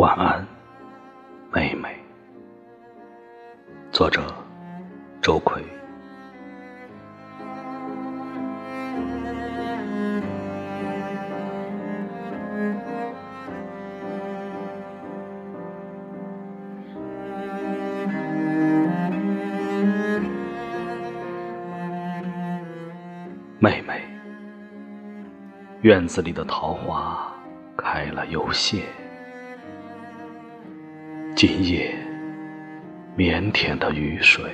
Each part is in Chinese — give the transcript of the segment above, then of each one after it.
晚安，妹妹。作者：周奎。妹妹，院子里的桃花开了又谢。今夜，腼腆的雨水，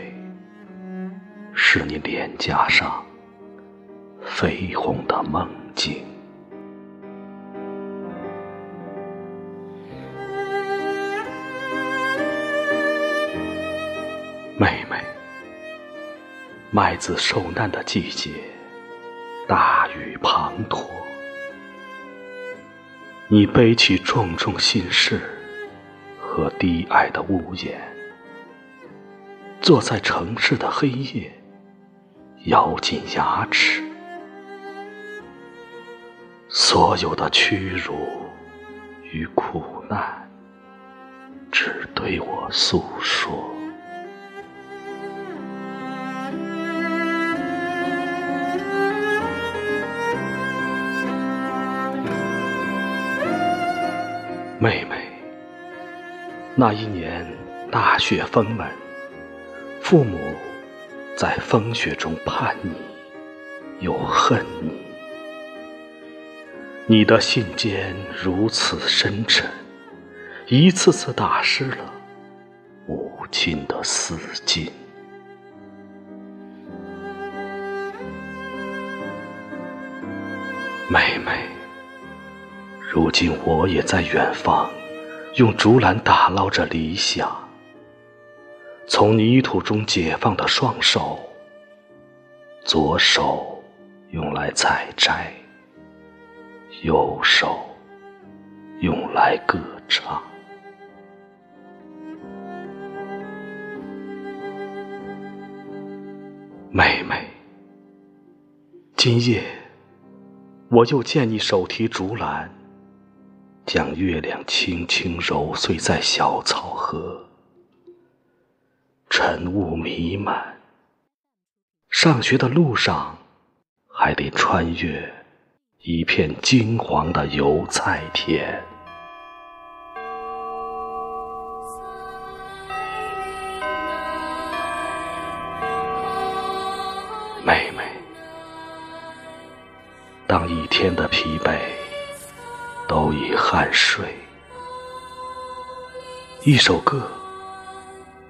是你脸颊上绯红的梦境。妹妹，麦子受难的季节，大雨滂沱，你背起重重心事。和低矮的屋檐，坐在城市的黑夜，咬紧牙齿，所有的屈辱与苦难，只对我诉说。妹妹。那一年，大雪封门，父母在风雪中盼你，又恨你。你的信笺如此深沉，一次次打湿了母亲的丝巾。妹妹，如今我也在远方。用竹篮打捞着理想，从泥土中解放的双手，左手用来采摘，右手用来歌唱。妹妹，今夜我又见你手提竹篮。将月亮轻轻揉碎在小草河，晨雾弥漫。上学的路上，还得穿越一片金黄的油菜田。妹妹，当一天的疲惫。都已酣睡，一首歌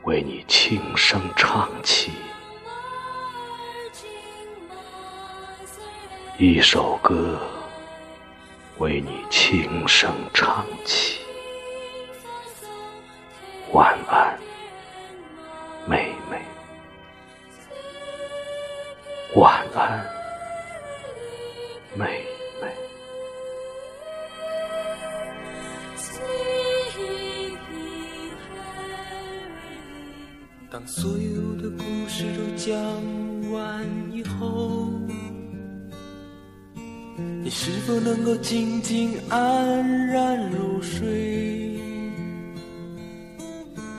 为你轻声唱起，一首歌为你轻声唱起，晚安，妹妹，晚安，妹。讲完以后，你是否能够静静安然入睡？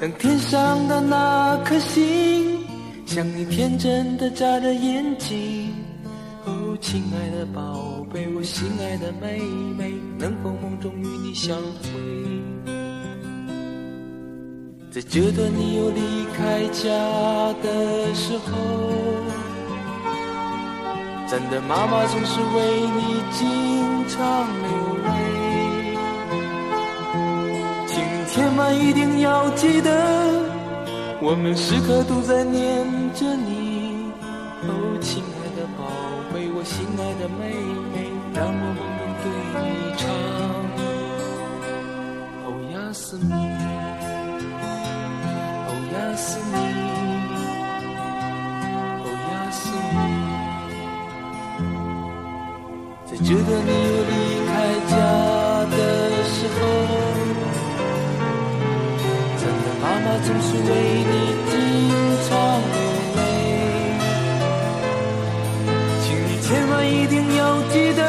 当天上的那颗星像你天真的眨着眼睛，哦，亲爱的宝贝，我心爱的妹妹，能否梦中与你相会？在这段你又离开家的时候，真的妈妈总是为你经常流泪。请你千万一定要记得，我们时刻都在念着你。哦，亲爱的宝贝，我心爱的妹妹，让我你又离开家的时候，真的妈妈总是为你经常流泪。请你千万一定要记得，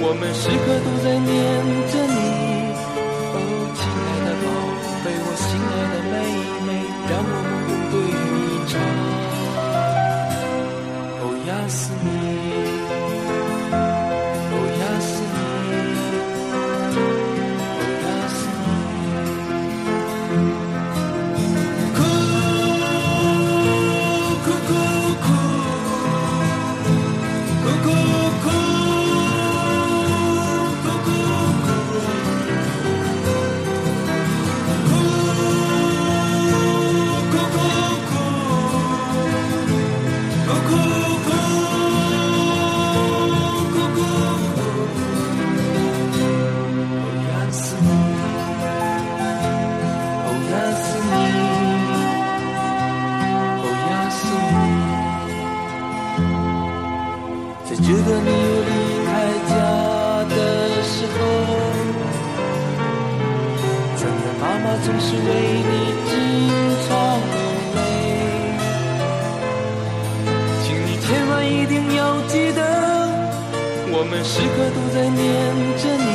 我们时刻都在念着你。哦，亲爱的宝贝，我心爱的妹妹，让我对你唱。哦，压死你。总是为你经常流泪。请你千万一定要记得，我们时刻都在念着你。